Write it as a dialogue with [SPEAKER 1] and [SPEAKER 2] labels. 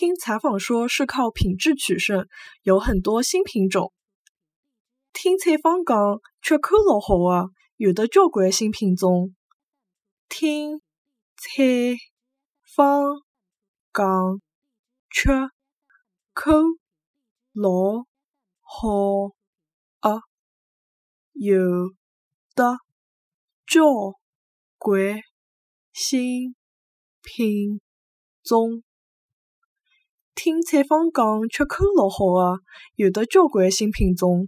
[SPEAKER 1] 听采访说是靠品质取胜，有很多新品种。听采访讲缺口老好啊，有的交关新品种。听采访讲缺口老好啊，有的交关新品种。听采访讲吃口老好个，有的交关新品种。